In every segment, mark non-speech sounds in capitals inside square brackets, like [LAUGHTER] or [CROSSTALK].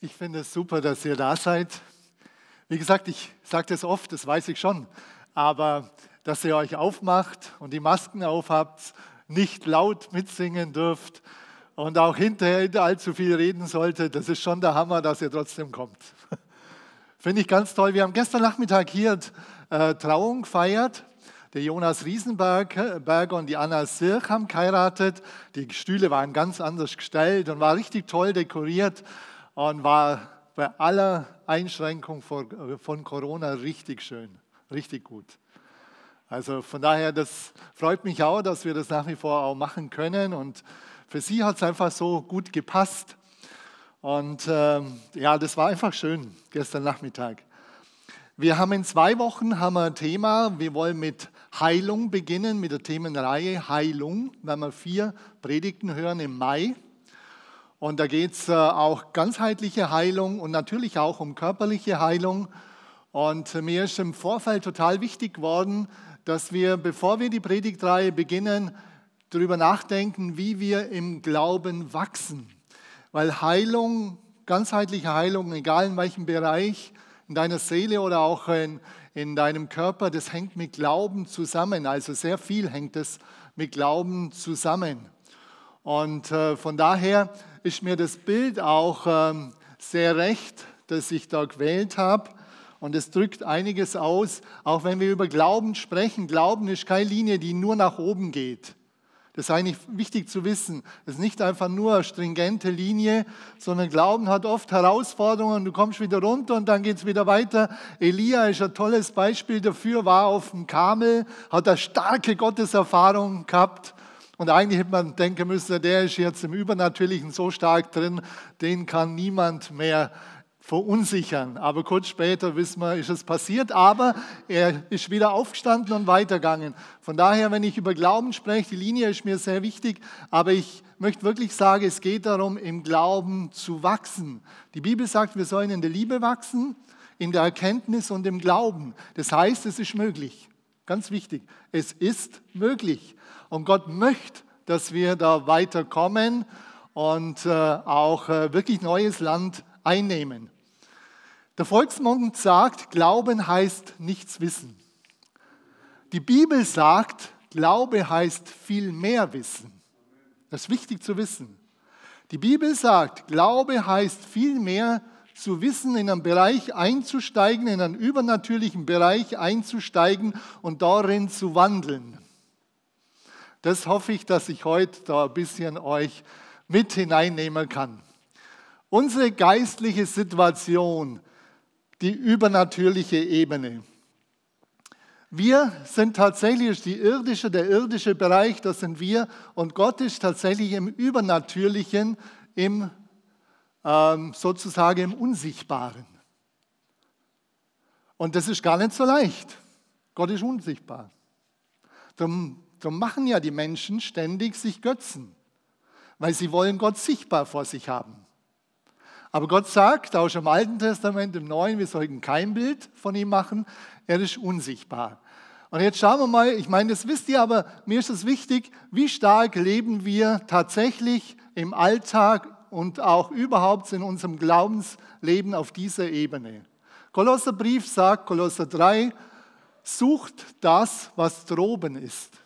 Ich finde es super, dass ihr da seid. Wie gesagt, ich sage das oft, das weiß ich schon, aber dass ihr euch aufmacht und die Masken aufhabt, nicht laut mitsingen dürft und auch hinterher allzu viel reden solltet, das ist schon der Hammer, dass ihr trotzdem kommt. [LAUGHS] Finde ich ganz toll. Wir haben gestern Nachmittag hier äh, Trauung gefeiert. Der Jonas Riesenberger und die Anna Sirch haben geheiratet. Die Stühle waren ganz anders gestellt und war richtig toll dekoriert und war bei aller Einschränkung von Corona richtig schön, richtig gut. Also von daher, das freut mich auch, dass wir das nach wie vor auch machen können und für sie hat es einfach so gut gepasst. Und ähm, ja, das war einfach schön gestern Nachmittag. Wir haben in zwei Wochen haben wir ein Thema. Wir wollen mit Heilung beginnen, mit der Themenreihe Heilung. Werden wir vier Predigten hören im Mai. Und da geht es äh, auch ganzheitliche Heilung und natürlich auch um körperliche Heilung. Und mir ist im Vorfeld total wichtig geworden, dass wir, bevor wir die Predigtreihe beginnen, darüber nachdenken, wie wir im Glauben wachsen. Weil Heilung, ganzheitliche Heilung, egal in welchem Bereich, in deiner Seele oder auch in, in deinem Körper, das hängt mit Glauben zusammen. Also sehr viel hängt es mit Glauben zusammen. Und äh, von daher ist mir das Bild auch ähm, sehr recht, das ich da gewählt habe. Und es drückt einiges aus, auch wenn wir über Glauben sprechen. Glauben ist keine Linie, die nur nach oben geht. Das ist eigentlich wichtig zu wissen. Es ist nicht einfach nur eine stringente Linie, sondern Glauben hat oft Herausforderungen. Du kommst wieder runter und dann geht es wieder weiter. Elia ist ein tolles Beispiel dafür, war auf dem Kamel, hat eine starke Gotteserfahrung gehabt und eigentlich hätte man denken müssen, der ist jetzt im Übernatürlichen so stark drin, den kann niemand mehr verunsichern. Aber kurz später wissen wir, ist es passiert, aber er ist wieder aufgestanden und weitergegangen. Von daher, wenn ich über Glauben spreche, die Linie ist mir sehr wichtig, aber ich möchte wirklich sagen, es geht darum, im Glauben zu wachsen. Die Bibel sagt, wir sollen in der Liebe wachsen, in der Erkenntnis und im Glauben. Das heißt, es ist möglich. Ganz wichtig, es ist möglich. Und Gott möchte, dass wir da weiterkommen und äh, auch äh, wirklich neues Land einnehmen. Der Volksmund sagt, Glauben heißt nichts wissen. Die Bibel sagt, Glaube heißt viel mehr wissen. Das ist wichtig zu wissen. Die Bibel sagt, Glaube heißt viel mehr zu wissen, in einen Bereich einzusteigen, in einen übernatürlichen Bereich einzusteigen und darin zu wandeln. Das hoffe ich, dass ich heute da ein bisschen euch mit hineinnehmen kann. Unsere geistliche Situation, die übernatürliche Ebene. Wir sind tatsächlich die irdische, der irdische Bereich, das sind wir. Und Gott ist tatsächlich im Übernatürlichen, im sozusagen im Unsichtbaren. Und das ist gar nicht so leicht. Gott ist unsichtbar. Darum Darum machen ja die Menschen ständig sich Götzen, weil sie wollen Gott sichtbar vor sich haben. Aber Gott sagt, auch schon im Alten Testament, im Neuen, wir sollten kein Bild von ihm machen, er ist unsichtbar. Und jetzt schauen wir mal, ich meine, das wisst ihr, aber mir ist es wichtig, wie stark leben wir tatsächlich im Alltag und auch überhaupt in unserem Glaubensleben auf dieser Ebene. Kolosserbrief sagt, Kolosser 3, sucht das, was droben ist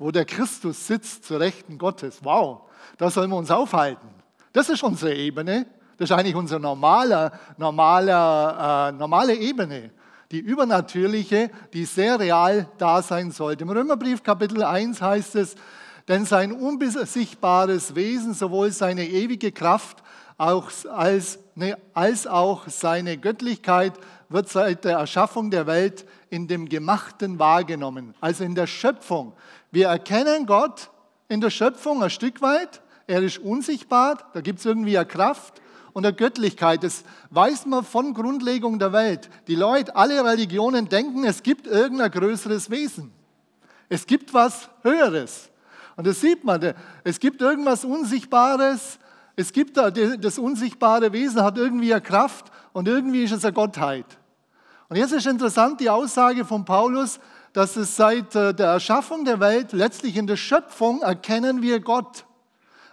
wo der Christus sitzt zu Rechten Gottes. Wow, da sollen wir uns aufhalten. Das ist unsere Ebene. Das ist eigentlich unsere normale, normale, äh, normale Ebene. Die übernatürliche, die sehr real da sein sollte. Im Römerbrief Kapitel 1 heißt es, denn sein unbesichtbares Wesen, sowohl seine ewige Kraft als, ne, als auch seine Göttlichkeit wird seit der Erschaffung der Welt in dem Gemachten wahrgenommen, also in der Schöpfung. Wir erkennen Gott in der Schöpfung ein Stück weit. Er ist unsichtbar, da gibt es irgendwie eine Kraft und eine Göttlichkeit. Das weiß man von Grundlegung der Welt. Die Leute, alle Religionen denken, es gibt irgendein größeres Wesen. Es gibt was Höheres. Und das sieht man. Es gibt irgendwas Unsichtbares. Es gibt da, das unsichtbare Wesen hat irgendwie eine Kraft und irgendwie ist es eine Gottheit. Und jetzt ist interessant die Aussage von Paulus, dass es seit äh, der Erschaffung der Welt, letztlich in der Schöpfung, erkennen wir Gott.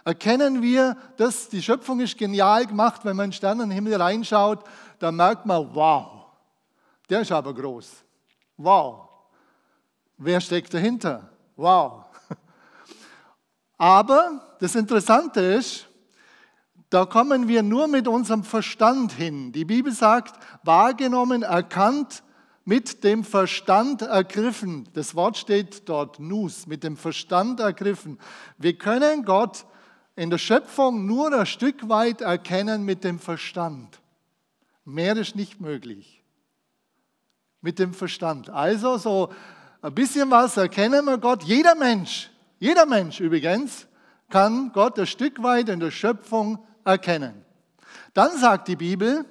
Erkennen wir, dass die Schöpfung ist genial gemacht, wenn man in den Sternenhimmel reinschaut, dann merkt man, wow, der ist aber groß. Wow. Wer steckt dahinter? Wow. Aber das Interessante ist, da kommen wir nur mit unserem Verstand hin. Die Bibel sagt, wahrgenommen, erkannt, mit dem Verstand ergriffen. Das Wort steht dort, Nus, mit dem Verstand ergriffen. Wir können Gott in der Schöpfung nur ein Stück weit erkennen mit dem Verstand. Mehr ist nicht möglich. Mit dem Verstand. Also so ein bisschen was erkennen wir Gott. Jeder Mensch, jeder Mensch übrigens, kann Gott ein Stück weit in der Schöpfung erkennen. Dann sagt die Bibel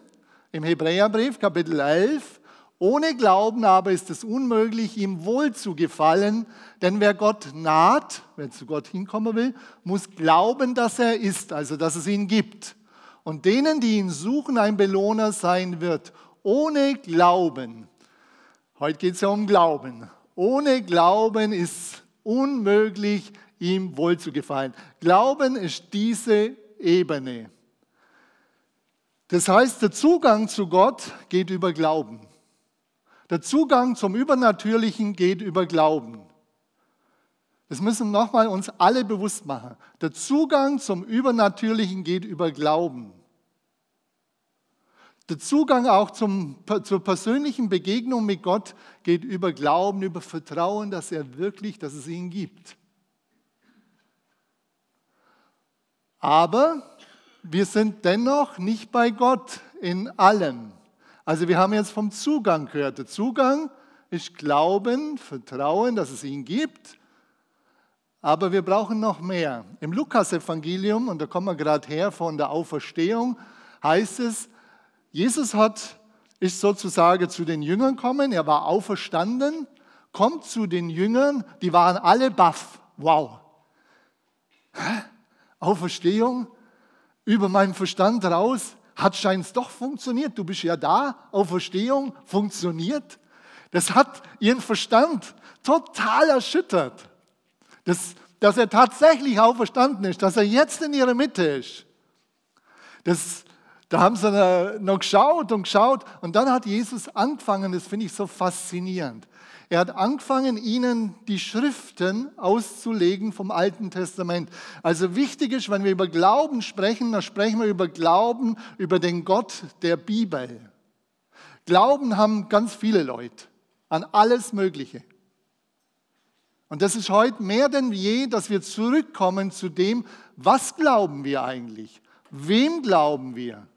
im Hebräerbrief Kapitel 11, ohne Glauben aber ist es unmöglich, ihm wohl zu gefallen, denn wer Gott naht, wer zu Gott hinkommen will, muss glauben, dass er ist, also dass es ihn gibt. Und denen, die ihn suchen, ein Belohner sein wird. Ohne Glauben, heute geht es ja um Glauben, ohne Glauben ist unmöglich, ihm wohl zu gefallen. Glauben ist diese Ebene. Das heißt, der Zugang zu Gott geht über Glauben. Der Zugang zum Übernatürlichen geht über Glauben. Das müssen nochmal uns alle bewusst machen. Der Zugang zum Übernatürlichen geht über Glauben. Der Zugang auch zum, zur persönlichen Begegnung mit Gott geht über Glauben, über Vertrauen, dass er wirklich, dass es ihn gibt. Aber wir sind dennoch nicht bei Gott in allem. Also wir haben jetzt vom Zugang gehört. Der Zugang ist Glauben, Vertrauen, dass es ihn gibt. Aber wir brauchen noch mehr. Im Lukas-Evangelium, und da kommen wir gerade her von der Auferstehung, heißt es, Jesus hat, ist sozusagen zu den Jüngern gekommen, er war auferstanden, kommt zu den Jüngern, die waren alle baff. Wow. Auferstehung? Über meinen Verstand raus? hat scheint doch funktioniert. Du bist ja da, Auferstehung funktioniert. Das hat ihren Verstand total erschüttert. Das, dass er tatsächlich auferstanden ist, dass er jetzt in ihrer Mitte ist. Das, da haben sie noch geschaut und geschaut und dann hat Jesus angefangen, das finde ich so faszinierend. Er hat angefangen, ihnen die Schriften auszulegen vom Alten Testament. Also wichtig ist, wenn wir über Glauben sprechen, dann sprechen wir über Glauben, über den Gott der Bibel. Glauben haben ganz viele Leute an alles Mögliche. Und das ist heute mehr denn je, dass wir zurückkommen zu dem, was glauben wir eigentlich? Wem glauben wir?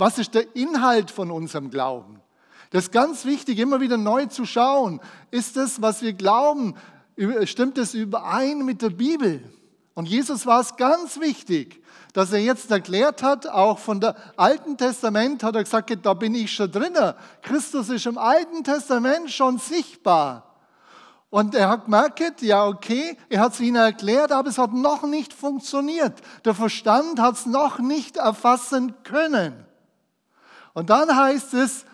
Was ist der Inhalt von unserem Glauben? Das ist ganz wichtig, immer wieder neu zu schauen. Ist das, was wir glauben, stimmt es überein mit der Bibel? Und Jesus war es ganz wichtig, dass er jetzt erklärt hat, auch von der Alten Testament hat er gesagt, da bin ich schon drin. Christus ist im Alten Testament schon sichtbar. Und er hat gemerkt, ja okay, er hat es ihnen erklärt, aber es hat noch nicht funktioniert. Der Verstand hat es noch nicht erfassen können. Und dann heißt es,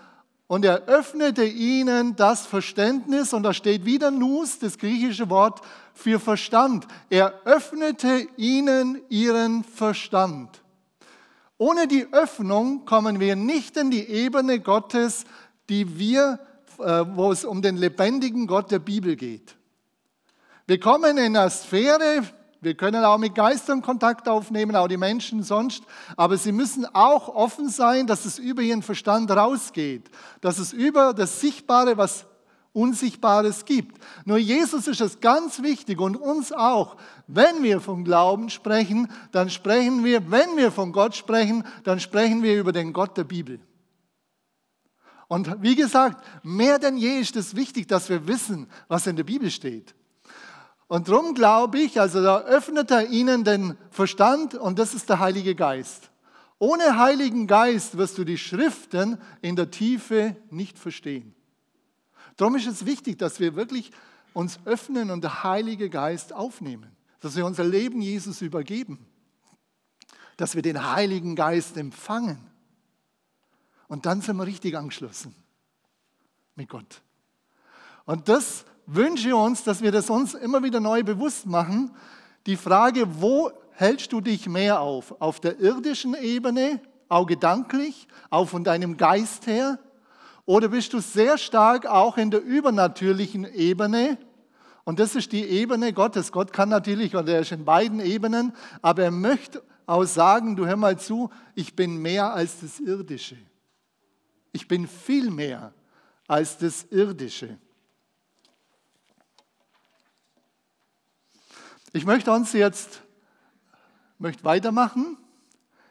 und er öffnete ihnen das Verständnis, und da steht wieder Nus, das griechische Wort für Verstand. Er öffnete ihnen ihren Verstand. Ohne die Öffnung kommen wir nicht in die Ebene Gottes, die wir, äh, wo es um den lebendigen Gott der Bibel geht. Wir kommen in eine Sphäre, wir können auch mit Geistern Kontakt aufnehmen, auch die Menschen sonst. Aber sie müssen auch offen sein, dass es über ihren Verstand rausgeht. Dass es über das Sichtbare, was Unsichtbares gibt. Nur Jesus ist es ganz wichtig und uns auch. Wenn wir vom Glauben sprechen, dann sprechen wir, wenn wir von Gott sprechen, dann sprechen wir über den Gott der Bibel. Und wie gesagt, mehr denn je ist es wichtig, dass wir wissen, was in der Bibel steht. Und darum glaube ich, also da öffnet er ihnen den Verstand und das ist der Heilige Geist. Ohne Heiligen Geist wirst du die Schriften in der Tiefe nicht verstehen. Darum ist es wichtig, dass wir wirklich uns öffnen und der Heilige Geist aufnehmen, dass wir unser Leben Jesus übergeben, dass wir den Heiligen Geist empfangen. Und dann sind wir richtig angeschlossen mit Gott. Und das wünsche uns, dass wir das uns immer wieder neu bewusst machen. Die Frage, wo hältst du dich mehr auf? Auf der irdischen Ebene, auch gedanklich, auch von deinem Geist her? Oder bist du sehr stark auch in der übernatürlichen Ebene? Und das ist die Ebene Gottes. Gott kann natürlich, und er ist in beiden Ebenen, aber er möchte auch sagen, du hör mal zu, ich bin mehr als das Irdische. Ich bin viel mehr als das Irdische. Ich möchte uns jetzt möchte weitermachen.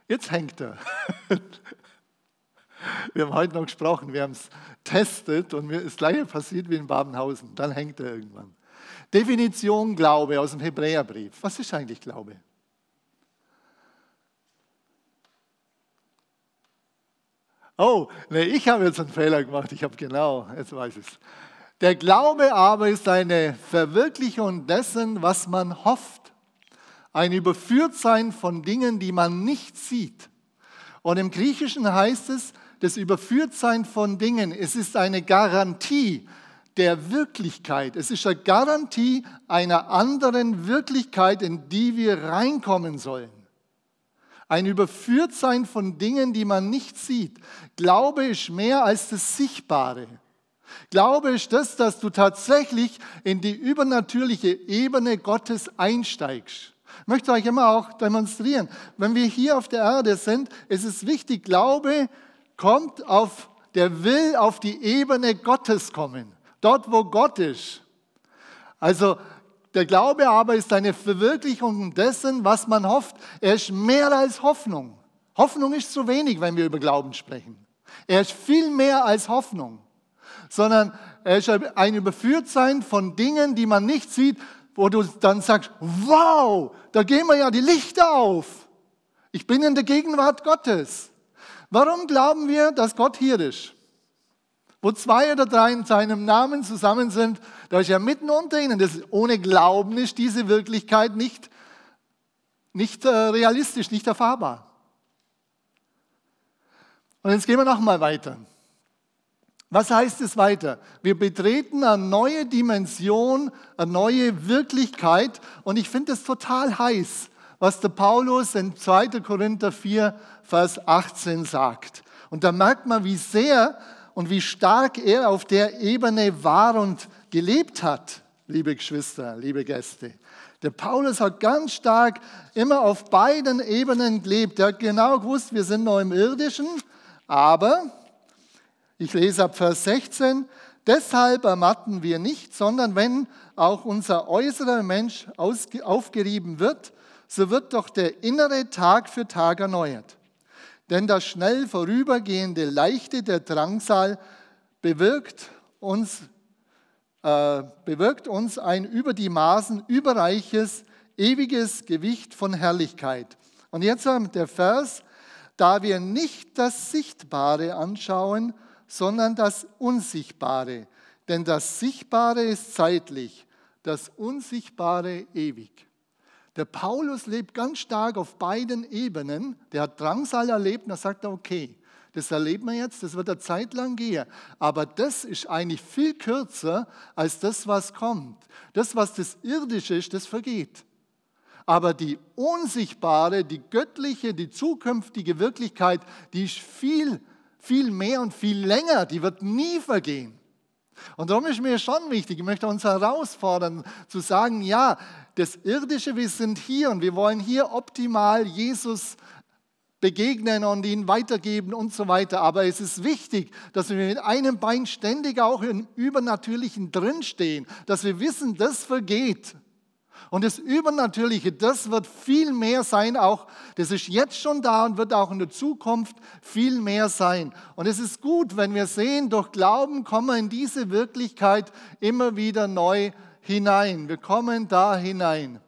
Jetzt hängt er. [LAUGHS] Wir haben heute noch gesprochen, wir haben es testet und mir ist das gleiche passiert wie in Babenhausen. Dann hängt er irgendwann. Definition Glaube aus dem Hebräerbrief. Was ist eigentlich Glaube? Oh, nee, ich habe jetzt einen Fehler gemacht. Ich habe genau, jetzt weiß ich es. Der Glaube aber ist eine Verwirklichung dessen, was man hofft. Ein Überführtsein von Dingen, die man nicht sieht. Und im Griechischen heißt es, das Überführtsein von Dingen, es ist eine Garantie der Wirklichkeit. Es ist eine Garantie einer anderen Wirklichkeit, in die wir reinkommen sollen. Ein Überführtsein von Dingen, die man nicht sieht. Glaube ist mehr als das Sichtbare. Glaube ist das, dass du tatsächlich in die übernatürliche Ebene Gottes einsteigst. Ich möchte euch immer auch demonstrieren. Wenn wir hier auf der Erde sind, ist es wichtig, Glaube kommt auf, der will auf die Ebene Gottes kommen. Dort, wo Gott ist. Also der Glaube aber ist eine Verwirklichung dessen, was man hofft. Er ist mehr als Hoffnung. Hoffnung ist zu wenig, wenn wir über Glauben sprechen. Er ist viel mehr als Hoffnung, sondern er ist ein Überführtsein von Dingen, die man nicht sieht, wo du dann sagst, wow, da gehen wir ja die Lichter auf. Ich bin in der Gegenwart Gottes. Warum glauben wir, dass Gott hier ist? Wo zwei oder drei in seinem Namen zusammen sind, da ist er mitten unter ihnen. Das, ohne Glauben ist diese Wirklichkeit nicht, nicht äh, realistisch, nicht erfahrbar. Und jetzt gehen wir nochmal weiter. Was heißt es weiter? Wir betreten eine neue Dimension, eine neue Wirklichkeit. Und ich finde es total heiß, was der Paulus in 2. Korinther 4, Vers 18 sagt. Und da merkt man, wie sehr und wie stark er auf der Ebene war und gelebt hat, liebe Geschwister, liebe Gäste. Der Paulus hat ganz stark immer auf beiden Ebenen gelebt. Er hat genau gewusst, wir sind noch im Irdischen, aber, ich lese ab Vers 16, deshalb ermatten wir nicht, sondern wenn auch unser äußerer Mensch aufgerieben wird, so wird doch der innere Tag für Tag erneuert. Denn das schnell vorübergehende Leichte der Drangsal bewirkt uns, äh, bewirkt uns ein über die Maßen überreiches, ewiges Gewicht von Herrlichkeit. Und jetzt der Vers, da wir nicht das Sichtbare anschauen, sondern das Unsichtbare. Denn das Sichtbare ist zeitlich, das Unsichtbare ewig. Der Paulus lebt ganz stark auf beiden Ebenen. Der hat Drangsal erlebt und da sagt er, okay, das erleben wir jetzt, das wird eine Zeit lang gehen. Aber das ist eigentlich viel kürzer als das, was kommt. Das, was das Irdische ist, das vergeht. Aber die unsichtbare, die göttliche, die zukünftige Wirklichkeit, die ist viel, viel mehr und viel länger. Die wird nie vergehen. Und darum ist mir schon wichtig, ich möchte uns herausfordern, zu sagen, ja, das Irdische, wir sind hier und wir wollen hier optimal Jesus begegnen und ihn weitergeben und so weiter. Aber es ist wichtig, dass wir mit einem Bein ständig auch im Übernatürlichen drinstehen, dass wir wissen, das vergeht. Und das Übernatürliche, das wird viel mehr sein, auch das ist jetzt schon da und wird auch in der Zukunft viel mehr sein. Und es ist gut, wenn wir sehen, durch Glauben kommen wir in diese Wirklichkeit immer wieder neu hinein. Wir kommen da hinein.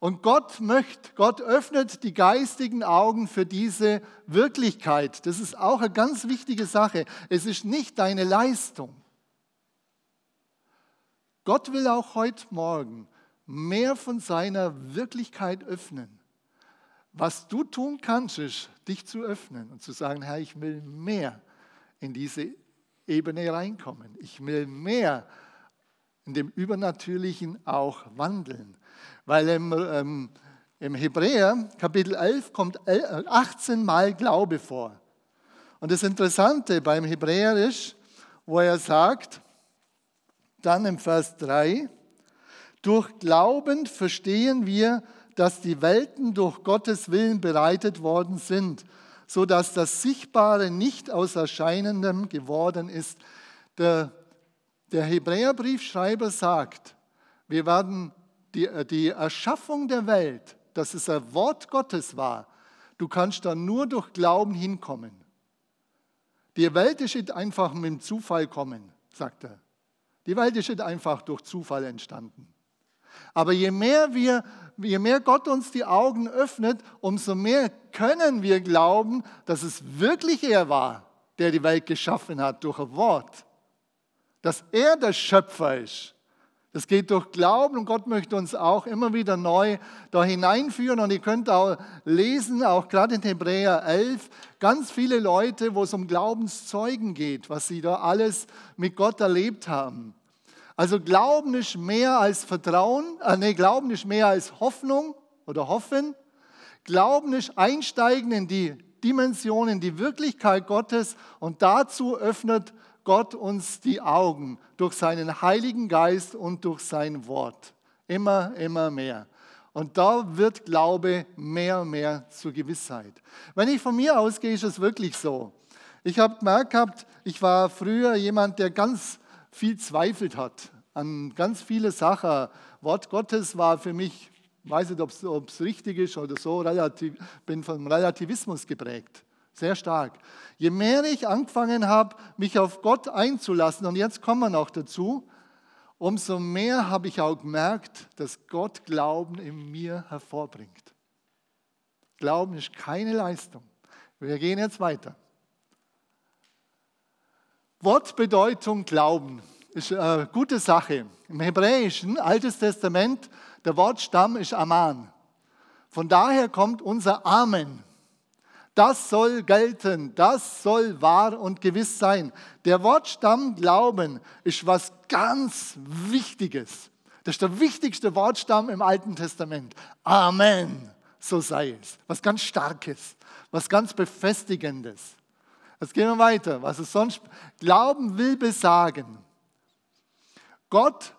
Und Gott möchte, Gott öffnet die geistigen Augen für diese Wirklichkeit. Das ist auch eine ganz wichtige Sache. Es ist nicht deine Leistung. Gott will auch heute Morgen mehr von seiner Wirklichkeit öffnen. Was du tun kannst, ist, dich zu öffnen und zu sagen, Herr, ich will mehr in diese Ebene reinkommen. Ich will mehr in dem Übernatürlichen auch wandeln. Weil im, ähm, Im Hebräer Kapitel 11 kommt 18 Mal Glaube vor. Und das Interessante beim Hebräer ist, wo er sagt, dann im Vers 3, durch Glauben verstehen wir, dass die Welten durch Gottes Willen bereitet worden sind, so dass das Sichtbare nicht aus Erscheinendem geworden ist. Der, der Hebräerbriefschreiber sagt, wir werden die, die Erschaffung der Welt, dass es ein Wort Gottes war, du kannst da nur durch Glauben hinkommen. Die Welt ist nicht einfach mit dem Zufall kommen, sagt er. Die Welt ist nicht einfach durch Zufall entstanden. Aber je mehr, wir, je mehr Gott uns die Augen öffnet, umso mehr können wir glauben, dass es wirklich er war, der die Welt geschaffen hat durch ein Wort. Dass er der Schöpfer ist. Das geht durch Glauben und Gott möchte uns auch immer wieder neu da hineinführen. Und ihr könnt auch lesen, auch gerade in Hebräer 11, ganz viele Leute, wo es um Glaubenszeugen geht, was sie da alles mit Gott erlebt haben. Also Glauben ist mehr als Vertrauen, äh, nee, Glauben ist mehr als Hoffnung oder Hoffen. Glauben ist Einsteigen in die Dimension, in die Wirklichkeit Gottes und dazu öffnet Gott uns die Augen durch seinen Heiligen Geist und durch sein Wort. Immer, immer mehr. Und da wird Glaube mehr und mehr zur Gewissheit. Wenn ich von mir ausgehe, ist es wirklich so. Ich habe gemerkt ich war früher jemand, der ganz viel zweifelt hat an ganz viele Sachen. Wort Gottes war für mich, ich weiß nicht, ob es richtig ist oder so, relativ, bin vom Relativismus geprägt. Sehr stark. Je mehr ich angefangen habe, mich auf Gott einzulassen, und jetzt kommen wir noch dazu, umso mehr habe ich auch gemerkt, dass Gott Glauben in mir hervorbringt. Glauben ist keine Leistung. Wir gehen jetzt weiter. Wortbedeutung Glauben ist eine gute Sache. Im Hebräischen, Altes Testament, der Wortstamm ist Aman. Von daher kommt unser Amen. Das soll gelten, das soll wahr und gewiss sein. Der Wortstamm Glauben ist was ganz Wichtiges. Das ist der wichtigste Wortstamm im Alten Testament. Amen, so sei es. Was ganz Starkes, was ganz Befestigendes. Jetzt gehen wir weiter. Was es sonst Glauben will besagen. Gott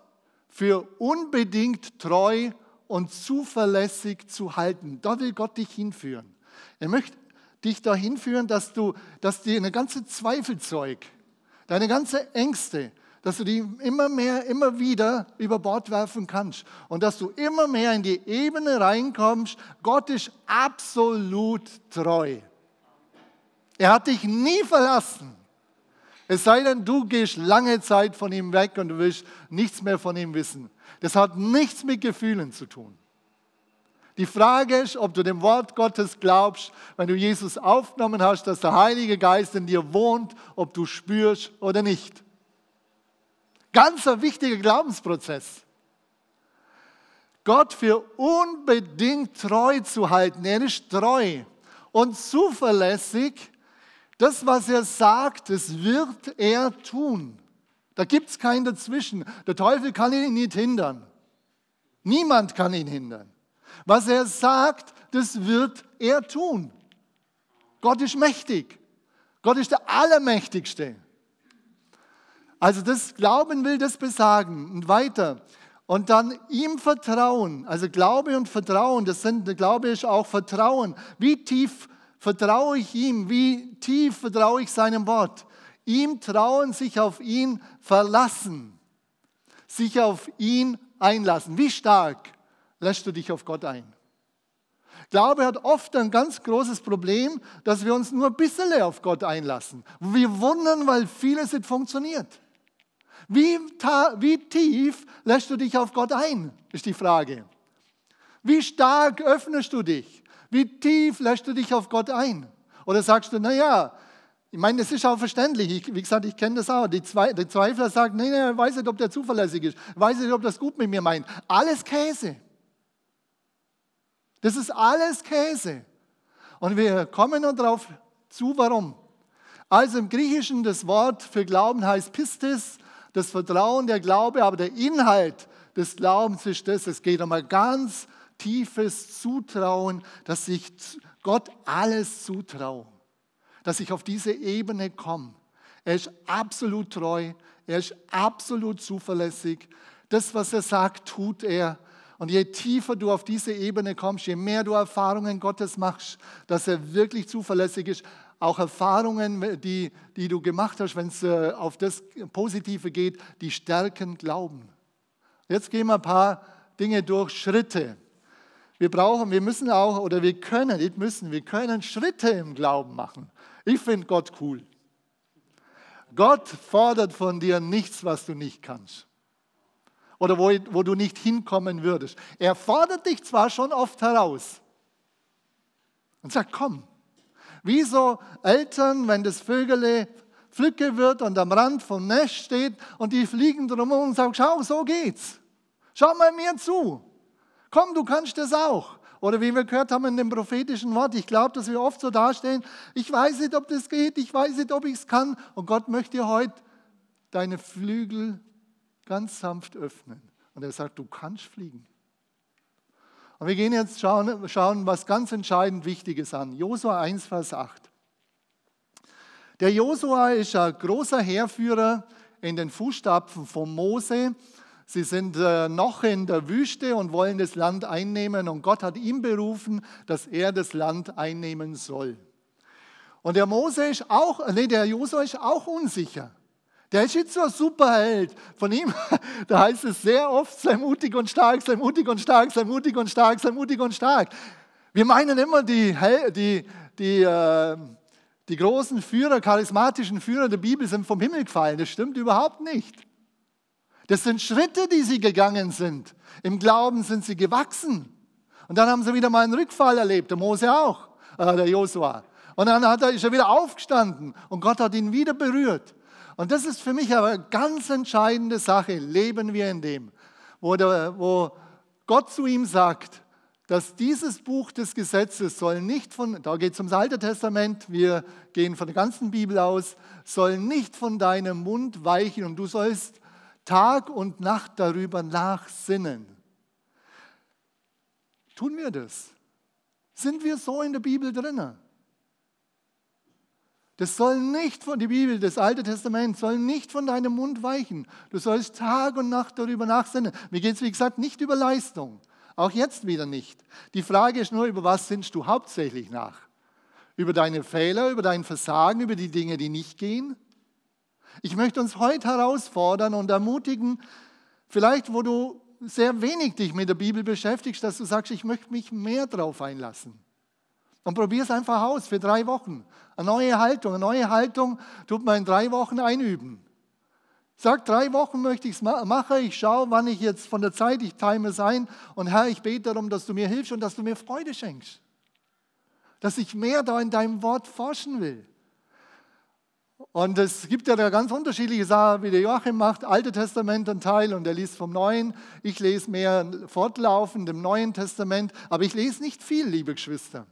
für unbedingt treu und zuverlässig zu halten. Da will Gott dich hinführen. Er möchte dich dahin führen, dass du, dass dir eine ganze Zweifelzeug, deine ganze Ängste, dass du die immer mehr, immer wieder über Bord werfen kannst und dass du immer mehr in die Ebene reinkommst. Gott ist absolut treu. Er hat dich nie verlassen. Es sei denn, du gehst lange Zeit von ihm weg und du willst nichts mehr von ihm wissen. Das hat nichts mit Gefühlen zu tun. Die Frage ist, ob du dem Wort Gottes glaubst, wenn du Jesus aufgenommen hast, dass der Heilige Geist in dir wohnt, ob du spürst oder nicht. Ganz ein wichtiger Glaubensprozess. Gott für unbedingt treu zu halten. Er ist treu und zuverlässig. Das, was er sagt, das wird er tun. Da gibt es keinen dazwischen. Der Teufel kann ihn nicht hindern. Niemand kann ihn hindern. Was er sagt, das wird er tun. Gott ist mächtig. Gott ist der Allermächtigste. Also das Glauben will das besagen. Und weiter. Und dann ihm vertrauen. Also Glaube und Vertrauen, das sind, Glaube ist auch Vertrauen. Wie tief vertraue ich ihm? Wie tief vertraue ich seinem Wort? Ihm trauen, sich auf ihn verlassen. Sich auf ihn einlassen. Wie stark? lässt du dich auf Gott ein. Glaube hat oft ein ganz großes Problem, dass wir uns nur ein bisschen auf Gott einlassen. Wir wundern, weil vieles nicht funktioniert. Wie, wie tief lässt du dich auf Gott ein, ist die Frage. Wie stark öffnest du dich? Wie tief lässt du dich auf Gott ein? Oder sagst du, naja, ich meine, das ist auch verständlich. Ich, wie gesagt, ich kenne das auch. Die, Zwe die Zweifler sagen, nee, nee, ich weiß nicht, ob der zuverlässig ist. Ich weiß nicht, ob das gut mit mir meint. Alles Käse. Das ist alles Käse. Und wir kommen nun darauf zu, warum. Also im Griechischen das Wort für Glauben heißt Pistis, das Vertrauen, der Glaube, aber der Inhalt des Glaubens ist das, es geht einmal ganz tiefes Zutrauen, dass ich Gott alles zutraue, dass ich auf diese Ebene komme. Er ist absolut treu, er ist absolut zuverlässig. Das, was er sagt, tut er. Und je tiefer du auf diese Ebene kommst, je mehr du Erfahrungen Gottes machst, dass er wirklich zuverlässig ist, auch Erfahrungen, die, die du gemacht hast, wenn es äh, auf das Positive geht, die stärken Glauben. Jetzt gehen wir ein paar Dinge durch, Schritte. Wir brauchen, wir müssen auch, oder wir können, nicht müssen, wir können Schritte im Glauben machen. Ich finde Gott cool. Gott fordert von dir nichts, was du nicht kannst oder wo, wo du nicht hinkommen würdest. Er fordert dich zwar schon oft heraus und sagt, komm. Wie so Eltern, wenn das Vögele Pflücke wird und am Rand vom Nest steht und die fliegen drumherum und sagen, schau, so geht's. Schau mal mir zu. Komm, du kannst das auch. Oder wie wir gehört haben in dem prophetischen Wort, ich glaube, dass wir oft so dastehen, ich weiß nicht, ob das geht, ich weiß nicht, ob ich es kann. Und Gott möchte heute deine Flügel ganz sanft öffnen. Und er sagt, du kannst fliegen. Und wir gehen jetzt schauen, schauen was ganz entscheidend Wichtiges an. Josua 1, Vers 8. Der Josua ist ein großer Heerführer in den Fußstapfen von Mose. Sie sind äh, noch in der Wüste und wollen das Land einnehmen. Und Gott hat ihn berufen, dass er das Land einnehmen soll. Und der Mose ist auch, nee, der Josua ist auch unsicher. Der ist jetzt so ein Superheld. Von ihm, [LAUGHS] da heißt es sehr oft, sei mutig und stark, sei mutig und stark, sei mutig und stark, sei mutig und stark. Wir meinen immer, die, die, die, äh, die großen Führer, charismatischen Führer der Bibel sind vom Himmel gefallen. Das stimmt überhaupt nicht. Das sind Schritte, die sie gegangen sind. Im Glauben sind sie gewachsen. Und dann haben sie wieder mal einen Rückfall erlebt, der Mose auch, äh, der Josua. Und dann hat er, ist er wieder aufgestanden und Gott hat ihn wieder berührt. Und das ist für mich eine ganz entscheidende Sache. Leben wir in dem, wo, der, wo Gott zu ihm sagt, dass dieses Buch des Gesetzes soll nicht von, da geht es ums Alte Testament, wir gehen von der ganzen Bibel aus, soll nicht von deinem Mund weichen und du sollst Tag und Nacht darüber nachsinnen. Tun wir das? Sind wir so in der Bibel drinnen? Das soll nicht von, die Bibel, das Alte Testament, soll nicht von deinem Mund weichen. Du sollst Tag und Nacht darüber nachsinnen. Mir geht es, wie gesagt, nicht über Leistung. Auch jetzt wieder nicht. Die Frage ist nur, über was sinnst du hauptsächlich nach? Über deine Fehler, über dein Versagen, über die Dinge, die nicht gehen? Ich möchte uns heute herausfordern und ermutigen, vielleicht wo du sehr wenig dich mit der Bibel beschäftigst, dass du sagst, ich möchte mich mehr darauf einlassen. Und probier es einfach aus für drei Wochen. Eine neue Haltung. Eine neue Haltung tut man in drei Wochen einüben. Sag, drei Wochen möchte ich es machen. Ich schaue, wann ich jetzt von der Zeit, ich time es ein. Und Herr, ich bete darum, dass du mir hilfst und dass du mir Freude schenkst. Dass ich mehr da in deinem Wort forschen will. Und es gibt ja da ganz unterschiedliche Sachen, wie der Joachim macht, Alte Testament ein Teil und er liest vom Neuen. Ich lese mehr fortlaufend im Neuen Testament, aber ich lese nicht viel, liebe Geschwister.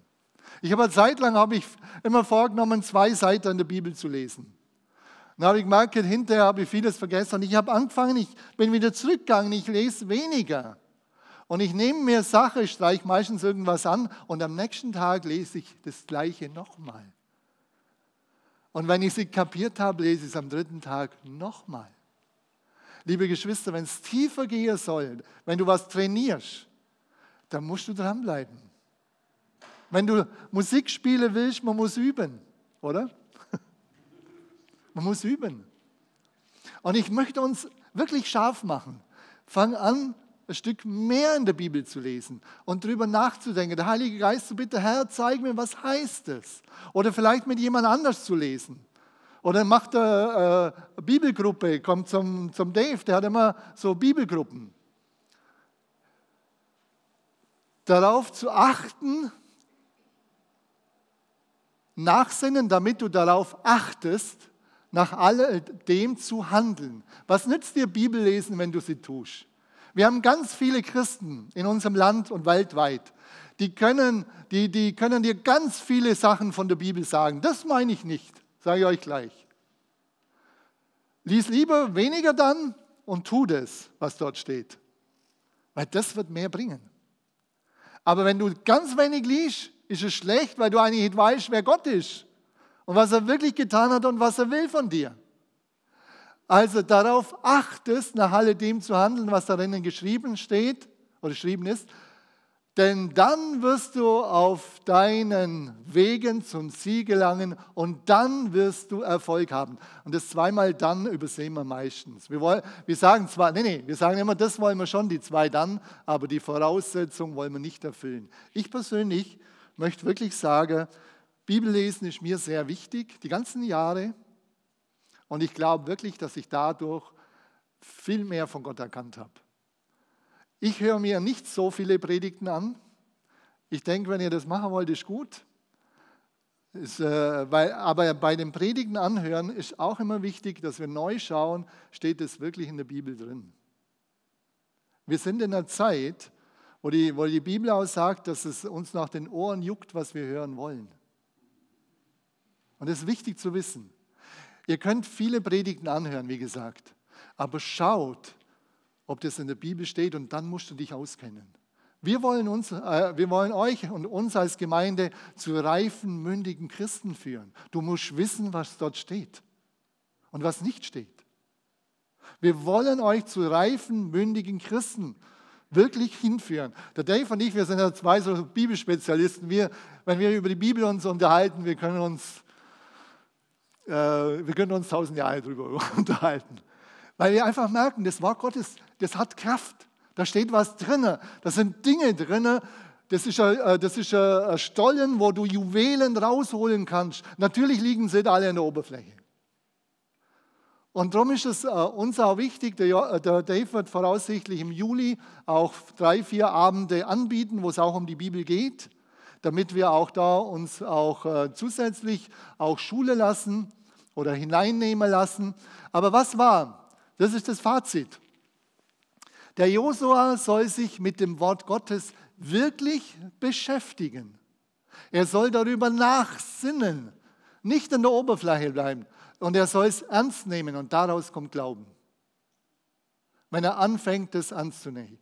Ich habe eine Zeit lang habe ich immer vorgenommen, zwei Seiten der Bibel zu lesen. Dann habe ich gemerkt, hinterher habe ich vieles vergessen. Und ich habe angefangen, ich bin wieder zurückgegangen, ich lese weniger. Und ich nehme mir Sache, streiche meistens irgendwas an und am nächsten Tag lese ich das Gleiche nochmal. Und wenn ich sie kapiert habe, lese ich es am dritten Tag nochmal. Liebe Geschwister, wenn es tiefer gehen soll, wenn du was trainierst, dann musst du dranbleiben. Wenn du Musik spielen willst, man muss üben, oder? [LAUGHS] Man muss üben. Und ich möchte uns wirklich scharf machen. Fang an, ein Stück mehr in der Bibel zu lesen und darüber nachzudenken. Der Heilige Geist so bitte, Herr, zeig mir, was heißt es? Oder vielleicht mit jemand anders zu lesen. Oder macht eine äh, Bibelgruppe, kommt zum, zum Dave, der hat immer so Bibelgruppen. Darauf zu achten, nachsinnen, damit du darauf achtest, nach alledem zu handeln. Was nützt dir Bibellesen, wenn du sie tust? Wir haben ganz viele Christen in unserem Land und weltweit. Die können, die, die können dir ganz viele Sachen von der Bibel sagen. Das meine ich nicht, sage ich euch gleich. Lies lieber weniger dann und tu das, was dort steht. Weil das wird mehr bringen. Aber wenn du ganz wenig liest, ist es schlecht, weil du eigentlich nicht weißt, wer Gott ist und was er wirklich getan hat und was er will von dir. Also darauf achtest, nach alledem zu handeln, was darin geschrieben steht oder geschrieben ist, denn dann wirst du auf deinen Wegen zum Ziel gelangen und dann wirst du Erfolg haben. Und das zweimal dann übersehen wir meistens. Wir, wollen, wir sagen zwar, nee, nee, wir sagen immer, das wollen wir schon, die zwei dann, aber die Voraussetzung wollen wir nicht erfüllen. Ich persönlich möchte wirklich sagen, Bibellesen ist mir sehr wichtig, die ganzen Jahre. Und ich glaube wirklich, dass ich dadurch viel mehr von Gott erkannt habe. Ich höre mir nicht so viele Predigten an. Ich denke, wenn ihr das machen wollt, ist gut. Ist, äh, weil, aber bei den Predigten anhören ist auch immer wichtig, dass wir neu schauen, steht es wirklich in der Bibel drin. Wir sind in einer Zeit, wo die, wo die Bibel auch sagt, dass es uns nach den Ohren juckt, was wir hören wollen. Und das ist wichtig zu wissen. Ihr könnt viele Predigten anhören, wie gesagt, aber schaut, ob das in der Bibel steht und dann musst du dich auskennen. Wir wollen, uns, äh, wir wollen euch und uns als Gemeinde zu reifen, mündigen Christen führen. Du musst wissen, was dort steht und was nicht steht. Wir wollen euch zu reifen, mündigen Christen wirklich hinführen. Der Dave und ich, wir sind ja zwei so Bibelspezialisten. Wir, wenn wir über die Bibel uns unterhalten, wir können uns, äh, wir können uns tausend Jahre darüber [LAUGHS] unterhalten. Weil wir einfach merken, das Wort Gottes, das hat Kraft. Da steht was drin. Da sind Dinge drin. Das ist, ein, äh, das ist ein Stollen, wo du Juwelen rausholen kannst. Natürlich liegen sie alle in der Oberfläche. Und darum ist es äh, uns auch wichtig, der, Dave wird voraussichtlich im Juli auch drei, vier Abende anbieten, wo es auch um die Bibel geht, damit wir auch da uns auch äh, zusätzlich auch Schule lassen oder hineinnehmen lassen. Aber was war? Das ist das Fazit. Der Josua soll sich mit dem Wort Gottes wirklich beschäftigen. Er soll darüber nachsinnen, nicht an der Oberfläche bleiben. Und er soll es ernst nehmen und daraus kommt Glauben. Wenn er anfängt, es anzunehmen.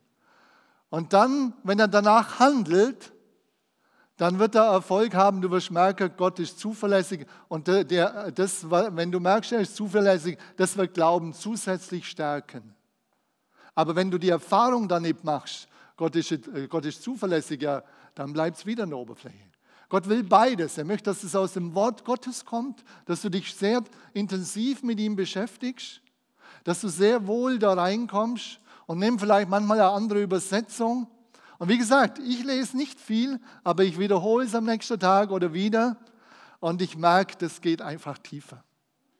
Und dann, wenn er danach handelt, dann wird er Erfolg haben. Du wirst merken, Gott ist zuverlässig. Und der, der, das, wenn du merkst, er ist zuverlässig, das wird Glauben zusätzlich stärken. Aber wenn du die Erfahrung dann machst, Gott ist, Gott ist zuverlässiger, dann bleibt es wieder in der Oberfläche. Gott will beides. Er möchte, dass es aus dem Wort Gottes kommt, dass du dich sehr intensiv mit ihm beschäftigst, dass du sehr wohl da reinkommst und nimm vielleicht manchmal eine andere Übersetzung und wie gesagt, ich lese nicht viel, aber ich wiederhole es am nächsten Tag oder wieder und ich merke, das geht einfach tiefer.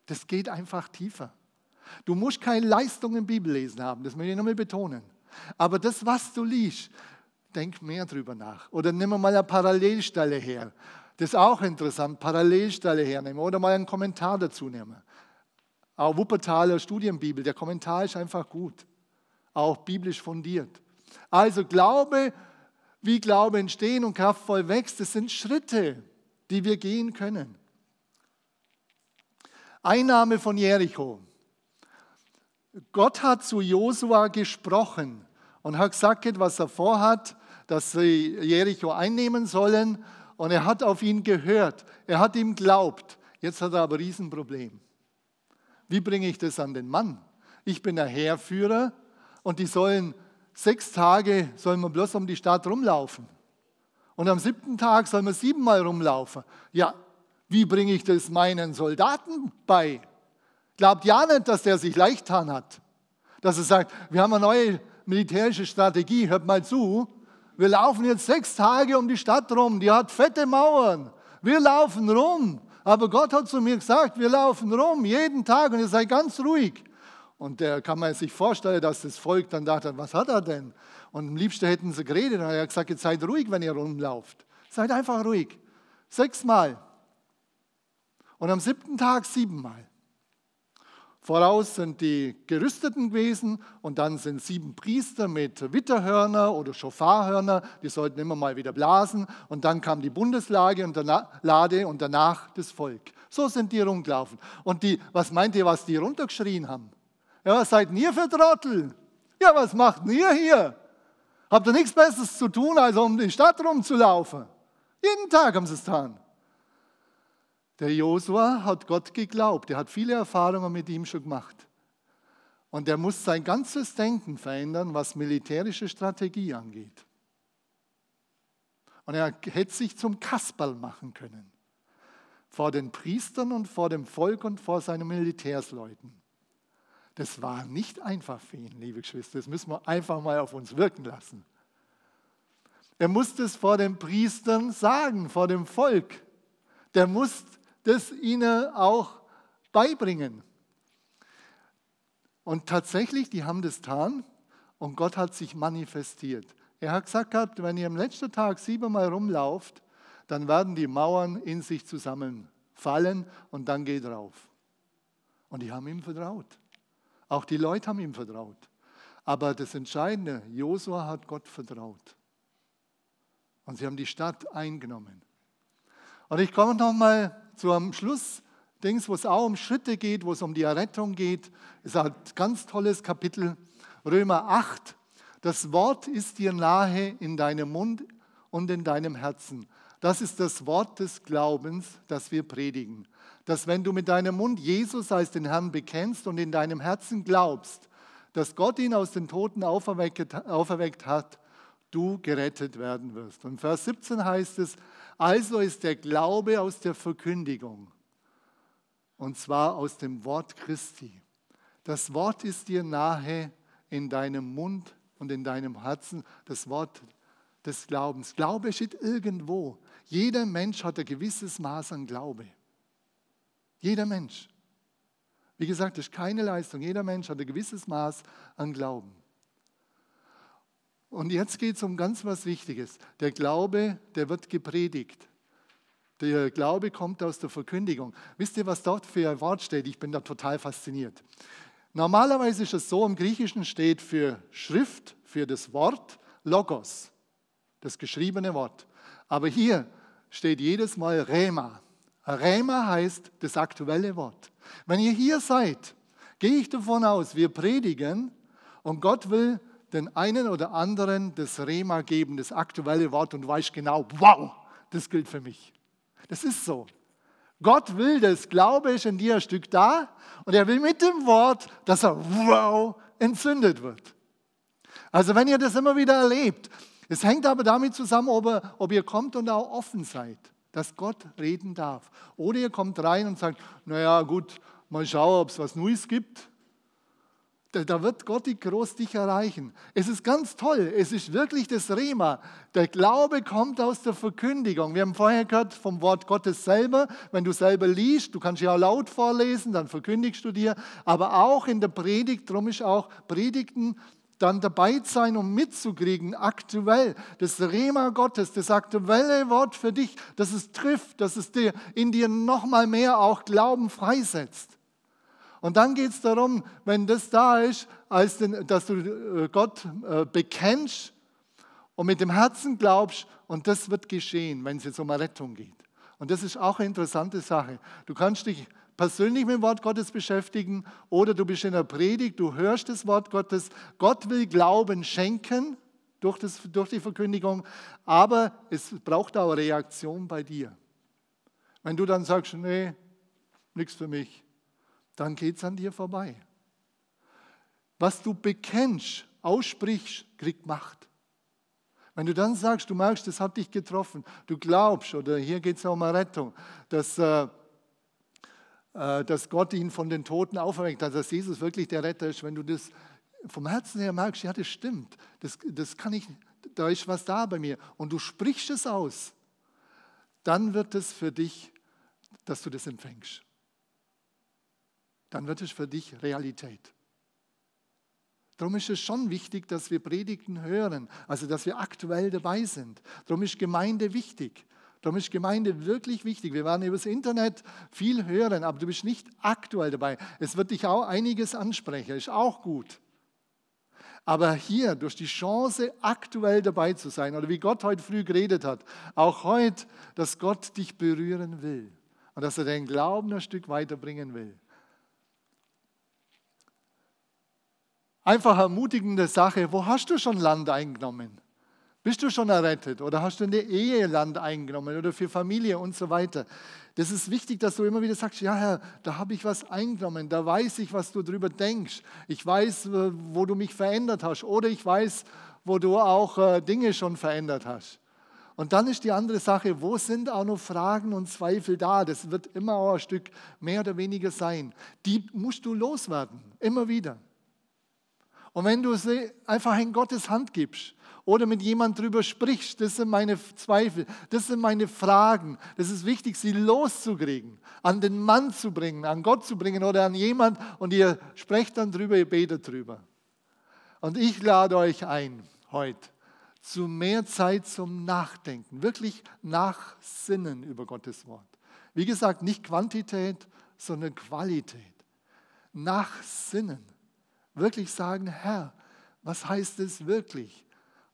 Das geht einfach tiefer. Du musst keine Leistung im Bibellesen haben, das möchte ich nochmal betonen. Aber das, was du liest, denk mehr drüber nach. Oder nimm mal eine Parallelstelle her. Das ist auch interessant, Parallelstelle hernehmen oder mal einen Kommentar dazu nehmen. Auch Wuppertaler Studienbibel, der Kommentar ist einfach gut, auch biblisch fundiert. Also Glaube, wie Glaube entstehen und kraftvoll wächst, das sind Schritte, die wir gehen können. Einnahme von Jericho. Gott hat zu Josua gesprochen und hat gesagt, was er vorhat, dass sie Jericho einnehmen sollen. Und er hat auf ihn gehört. Er hat ihm glaubt. Jetzt hat er aber ein Riesenproblem. Wie bringe ich das an den Mann? Ich bin der Heerführer und die sollen sechs Tage soll man bloß um die Stadt rumlaufen. Und am siebten Tag soll man siebenmal rumlaufen. Ja, wie bringe ich das meinen Soldaten bei? Glaubt ja nicht, dass der sich leicht getan hat. Dass er sagt, wir haben eine neue militärische Strategie, hört mal zu. Wir laufen jetzt sechs Tage um die Stadt rum, die hat fette Mauern. Wir laufen rum. Aber Gott hat zu mir gesagt, wir laufen rum jeden Tag und ihr seid ganz ruhig. Und der kann man sich vorstellen, dass das Volk dann dachte, was hat er denn? Und am liebsten hätten sie geredet und er hat gesagt, jetzt seid ruhig, wenn ihr rumlauft. Seid einfach ruhig. Sechsmal. Und am siebten Tag siebenmal. Voraus sind die Gerüsteten gewesen und dann sind sieben Priester mit Witterhörner oder Schofarhörner, die sollten immer mal wieder blasen und dann kam die Bundeslage und Lade und danach das Volk. So sind die rumgelaufen. Und die, was meint ihr, was die runtergeschrien haben? Ja, was seid ihr für Trottel? Ja, was macht ihr hier? Habt ihr nichts Besseres zu tun, als um die Stadt rumzulaufen? Jeden Tag haben sie es getan. Der Josua hat Gott geglaubt. Er hat viele Erfahrungen mit ihm schon gemacht. Und er muss sein ganzes Denken verändern, was militärische Strategie angeht. Und er hätte sich zum Kasperl machen können. Vor den Priestern und vor dem Volk und vor seinen Militärsleuten. Das war nicht einfach für ihn, liebe Geschwister. Das müssen wir einfach mal auf uns wirken lassen. Er musste es vor den Priestern sagen, vor dem Volk. Der muss das ihnen auch beibringen. Und tatsächlich, die haben das getan und Gott hat sich manifestiert. Er hat gesagt gehabt, wenn ihr am letzten Tag siebenmal rumlauft, dann werden die Mauern in sich zusammenfallen und dann geht rauf. Und die haben ihm vertraut. Auch die Leute haben ihm vertraut. Aber das Entscheidende, Josua hat Gott vertraut. Und sie haben die Stadt eingenommen. Und ich komme nochmal zu einem Schluss, Dings, wo es auch um Schritte geht, wo es um die Errettung geht. Es ist ein ganz tolles Kapitel, Römer 8. Das Wort ist dir nahe in deinem Mund und in deinem Herzen. Das ist das Wort des Glaubens, das wir predigen dass wenn du mit deinem Mund Jesus als den Herrn bekennst und in deinem Herzen glaubst, dass Gott ihn aus den Toten auferweckt, auferweckt hat, du gerettet werden wirst. Und Vers 17 heißt es, also ist der Glaube aus der Verkündigung, und zwar aus dem Wort Christi. Das Wort ist dir nahe in deinem Mund und in deinem Herzen, das Wort des Glaubens. Glaube steht irgendwo. Jeder Mensch hat ein gewisses Maß an Glaube. Jeder Mensch. Wie gesagt, das ist keine Leistung. Jeder Mensch hat ein gewisses Maß an Glauben. Und jetzt geht es um ganz was Wichtiges. Der Glaube, der wird gepredigt. Der Glaube kommt aus der Verkündigung. Wisst ihr, was dort für ein Wort steht? Ich bin da total fasziniert. Normalerweise ist es so, im Griechischen steht für Schrift, für das Wort Logos, das geschriebene Wort. Aber hier steht jedes Mal Rema. Rema heißt das aktuelle Wort. Wenn ihr hier seid, gehe ich davon aus, wir predigen und Gott will den einen oder anderen das Rema geben, das aktuelle Wort und weiß genau, wow, das gilt für mich. Das ist so. Gott will das, Glaube ist in dir ein Stück da und er will mit dem Wort, dass er wow entzündet wird. Also wenn ihr das immer wieder erlebt, es hängt aber damit zusammen, ob ihr, ob ihr kommt und auch offen seid dass Gott reden darf. Oder ihr kommt rein und sagt, naja gut, mal schauen, ob es was Neues gibt. Da, da wird Gott die groß dich erreichen. Es ist ganz toll, es ist wirklich das Rema. Der Glaube kommt aus der Verkündigung. Wir haben vorher gehört vom Wort Gottes selber. Wenn du selber liest, du kannst ja auch laut vorlesen, dann verkündigst du dir. Aber auch in der Predigt, darum ist auch Predigten dann dabei sein, um mitzukriegen, aktuell, das Rema Gottes, das aktuelle Wort für dich, dass es trifft, dass es dir in dir nochmal mehr auch Glauben freisetzt. Und dann geht es darum, wenn das da ist, den, dass du äh, Gott äh, bekennst und mit dem Herzen glaubst, und das wird geschehen, wenn es jetzt um Rettung geht. Und das ist auch eine interessante Sache. Du kannst dich persönlich mit dem Wort Gottes beschäftigen oder du bist in der Predigt, du hörst das Wort Gottes. Gott will Glauben schenken durch, das, durch die Verkündigung, aber es braucht auch eine Reaktion bei dir. Wenn du dann sagst, nee, nichts für mich, dann geht es an dir vorbei. Was du bekennst, aussprichst, kriegt Macht. Wenn du dann sagst, du merkst, das hat dich getroffen, du glaubst, oder hier geht es auch um eine Rettung, dass äh, dass Gott ihn von den Toten auferweckt hat, dass Jesus wirklich der Retter ist, wenn du das vom Herzen her merkst, ja, das stimmt, das, das kann ich, da ist was da bei mir und du sprichst es aus, dann wird es für dich, dass du das empfängst. Dann wird es für dich Realität. Darum ist es schon wichtig, dass wir Predigten hören, also dass wir aktuell dabei sind. Darum ist Gemeinde wichtig. Darum ist Gemeinde wirklich wichtig. Wir werden übers Internet viel hören, aber du bist nicht aktuell dabei. Es wird dich auch einiges ansprechen, ist auch gut. Aber hier, durch die Chance, aktuell dabei zu sein, oder wie Gott heute früh geredet hat, auch heute, dass Gott dich berühren will und dass er deinen Glauben ein Stück weiterbringen will. einfach ermutigende Sache, wo hast du schon Land eingenommen? Bist du schon errettet oder hast du eine Ehe Land eingenommen oder für Familie und so weiter? Das ist wichtig, dass du immer wieder sagst, ja Herr, da habe ich was eingenommen, da weiß ich, was du darüber denkst. Ich weiß, wo du mich verändert hast oder ich weiß, wo du auch äh, Dinge schon verändert hast. Und dann ist die andere Sache, wo sind auch noch Fragen und Zweifel da? Das wird immer auch ein Stück mehr oder weniger sein. Die musst du loswerden, immer wieder. Und wenn du sie einfach in Gottes Hand gibst oder mit jemand drüber sprichst, das sind meine Zweifel, das sind meine Fragen. Das ist wichtig, sie loszukriegen, an den Mann zu bringen, an Gott zu bringen oder an jemand und ihr sprecht dann drüber, ihr betet drüber. Und ich lade euch ein heute zu mehr Zeit zum Nachdenken, wirklich Nachsinnen über Gottes Wort. Wie gesagt, nicht Quantität, sondern Qualität. Nachsinnen. Wirklich sagen, Herr, was heißt es wirklich?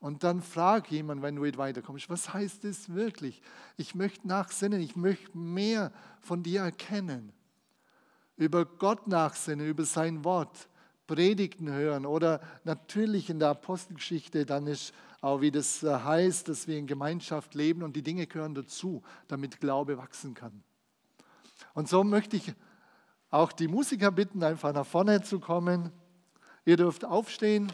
Und dann frag jemand, wenn du weiterkommst, was heißt es wirklich? Ich möchte nachsinnen, ich möchte mehr von dir erkennen. Über Gott nachsinnen, über sein Wort, Predigten hören oder natürlich in der Apostelgeschichte, dann ist auch wie das äh, heißt, dass wir in Gemeinschaft leben und die Dinge gehören dazu, damit Glaube wachsen kann. Und so möchte ich auch die Musiker bitten, einfach nach vorne zu kommen. Ihr dürft aufstehen.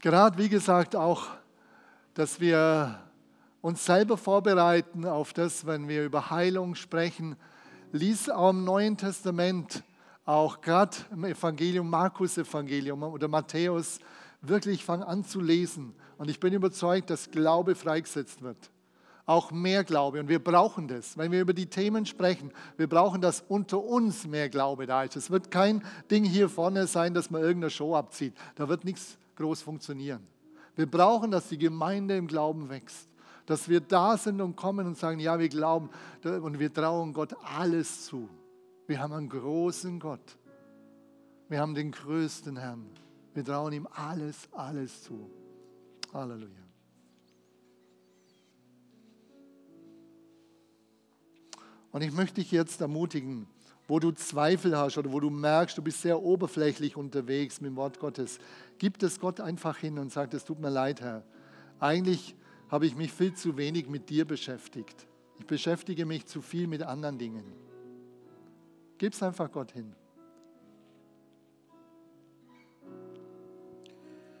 Gerade wie gesagt auch, dass wir uns selber vorbereiten auf das, wenn wir über Heilung sprechen, lies auch im Neuen Testament, auch gerade im Evangelium, Markus Evangelium oder Matthäus, wirklich fang an zu lesen. Und ich bin überzeugt, dass Glaube freigesetzt wird. Auch mehr Glaube. Und wir brauchen das. Wenn wir über die Themen sprechen, wir brauchen, dass unter uns mehr Glaube da ist. Es wird kein Ding hier vorne sein, dass man irgendeine Show abzieht. Da wird nichts groß funktionieren. Wir brauchen, dass die Gemeinde im Glauben wächst dass wir da sind und kommen und sagen, ja, wir glauben und wir trauen Gott alles zu. Wir haben einen großen Gott. Wir haben den größten Herrn. Wir trauen ihm alles, alles zu. Halleluja. Und ich möchte dich jetzt ermutigen, wo du Zweifel hast oder wo du merkst, du bist sehr oberflächlich unterwegs mit dem Wort Gottes, gib das Gott einfach hin und sag, es tut mir leid, Herr. Eigentlich habe ich mich viel zu wenig mit dir beschäftigt. Ich beschäftige mich zu viel mit anderen Dingen. Gib es einfach Gott hin.